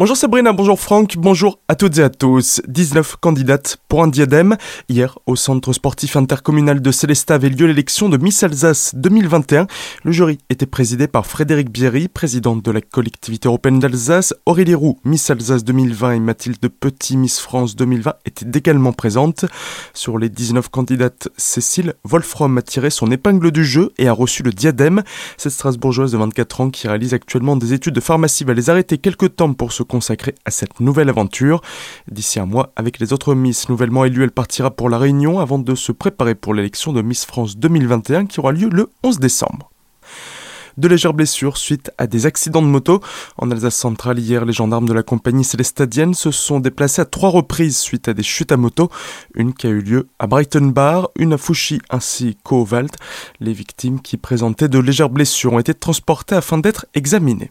Bonjour Sabrina, bonjour Franck, bonjour à toutes et à tous. 19 candidates pour un diadème. Hier, au centre sportif intercommunal de Célestat avait lieu l'élection de Miss Alsace 2021. Le jury était présidé par Frédéric Bierry, présidente de la collectivité européenne d'Alsace. Aurélie Roux, Miss Alsace 2020 et Mathilde Petit, Miss France 2020 étaient également présentes. Sur les 19 candidates, Cécile Wolfram a tiré son épingle du jeu et a reçu le diadème. Cette Strasbourgeoise de 24 ans qui réalise actuellement des études de pharmacie va les arrêter quelques temps pour se consacrée à cette nouvelle aventure. D'ici un mois, avec les autres Miss nouvellement élues, elle partira pour la Réunion avant de se préparer pour l'élection de Miss France 2021 qui aura lieu le 11 décembre de légères blessures suite à des accidents de moto. En Alsace centrale, hier, les gendarmes de la compagnie célestadienne se sont déplacés à trois reprises suite à des chutes à moto. Une qui a eu lieu à Bar, une à Fouchy ainsi qu'au Wald. Les victimes qui présentaient de légères blessures ont été transportées afin d'être examinées.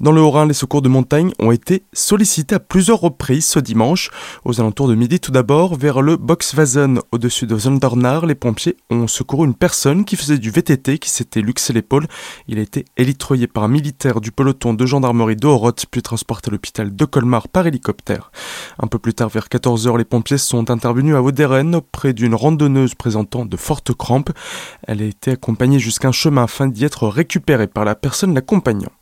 Dans le Haut-Rhin, les secours de montagne ont été sollicités à plusieurs reprises ce dimanche. Aux alentours de midi tout d'abord, vers le Boxwazen, au-dessus de Zondernard, les pompiers ont secouru une personne qui faisait du VTT, qui s'était luxé l'épaule. Il a été élitroyé par un militaire du peloton de gendarmerie d'Oroth, puis transporté à l'hôpital de Colmar par hélicoptère. Un peu plus tard, vers 14h, les pompiers sont intervenus à Auderen auprès d'une randonneuse présentant de fortes crampes. Elle a été accompagnée jusqu'à un chemin afin d'y être récupérée par la personne l'accompagnant.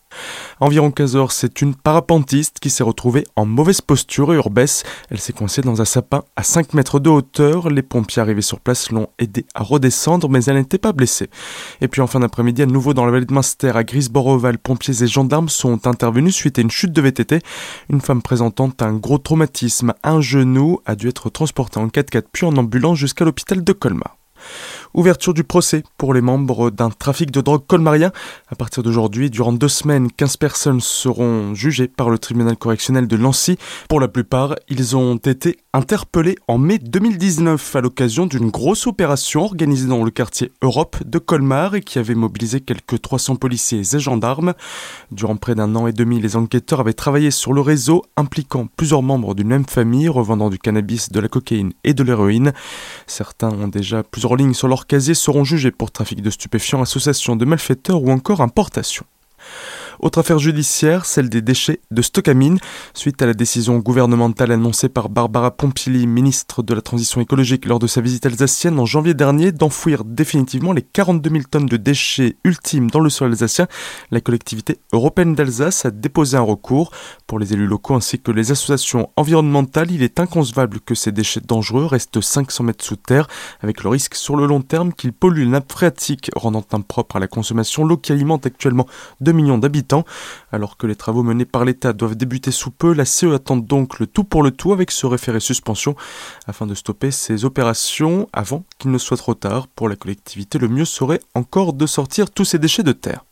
Environ 15 heures, c'est une parapentiste qui s'est retrouvée en mauvaise posture et urbesse. Elle s'est coincée dans un sapin à 5 mètres de hauteur. Les pompiers arrivés sur place l'ont aidée à redescendre, mais elle n'était pas blessée. Et puis en fin d'après-midi, à nouveau dans la vallée de Munster, à Grisborough-Val, pompiers et gendarmes sont intervenus suite à une chute de VTT. Une femme présentant un gros traumatisme, un genou, a dû être transportée en 4x4 puis en ambulance jusqu'à l'hôpital de Colmar. Ouverture du procès pour les membres d'un trafic de drogue colmarien. À partir d'aujourd'hui, durant deux semaines, 15 personnes seront jugées par le tribunal correctionnel de Nancy. Pour la plupart, ils ont été interpellés en mai 2019 à l'occasion d'une grosse opération organisée dans le quartier Europe de Colmar et qui avait mobilisé quelques 300 policiers et gendarmes. Durant près d'un an et demi, les enquêteurs avaient travaillé sur le réseau impliquant plusieurs membres d'une même famille revendant du cannabis, de la cocaïne et de l'héroïne. Certains ont déjà plusieurs lignes sur leur casiers seront jugés pour trafic de stupéfiants, association de malfaiteurs ou encore importation. Autre affaire judiciaire, celle des déchets de Stockamine. Suite à la décision gouvernementale annoncée par Barbara Pompili, ministre de la Transition écologique lors de sa visite alsacienne en janvier dernier, d'enfouir définitivement les 42 000 tonnes de déchets ultimes dans le sol alsacien, la collectivité européenne d'Alsace a déposé un recours. Pour les élus locaux ainsi que les associations environnementales, il est inconcevable que ces déchets dangereux restent 500 mètres sous terre, avec le risque sur le long terme qu'ils polluent les nappes phréatiques, rendant impropre à la consommation l'eau qui alimente actuellement 2 millions d'habitants alors que les travaux menés par l'État doivent débuter sous peu, la CE attend donc le tout pour le tout avec ce référé suspension afin de stopper ces opérations avant qu'il ne soit trop tard. Pour la collectivité, le mieux serait encore de sortir tous ces déchets de terre.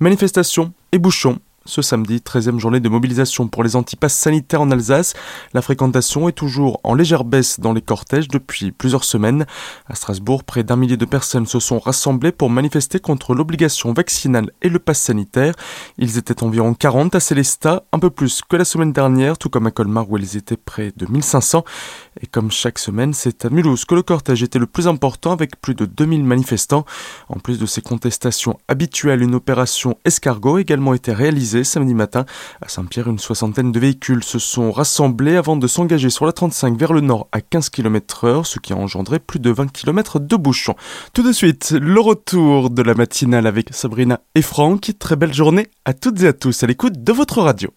Manifestations et bouchons ce samedi, 13e journée de mobilisation pour les antipasses sanitaires en Alsace. La fréquentation est toujours en légère baisse dans les cortèges depuis plusieurs semaines. À Strasbourg, près d'un millier de personnes se sont rassemblées pour manifester contre l'obligation vaccinale et le pass sanitaire. Ils étaient environ 40 à Célestat, un peu plus que la semaine dernière, tout comme à Colmar où ils étaient près de 1500. Et comme chaque semaine, c'est à Mulhouse que le cortège était le plus important avec plus de 2000 manifestants. En plus de ces contestations habituelles, une opération escargot a également été réalisée samedi matin. À Saint-Pierre, une soixantaine de véhicules se sont rassemblés avant de s'engager sur la 35 vers le nord à 15 km heure, ce qui a engendré plus de 20 km de bouchons. Tout de suite, le retour de la matinale avec Sabrina et Franck. Très belle journée à toutes et à tous à l'écoute de votre radio.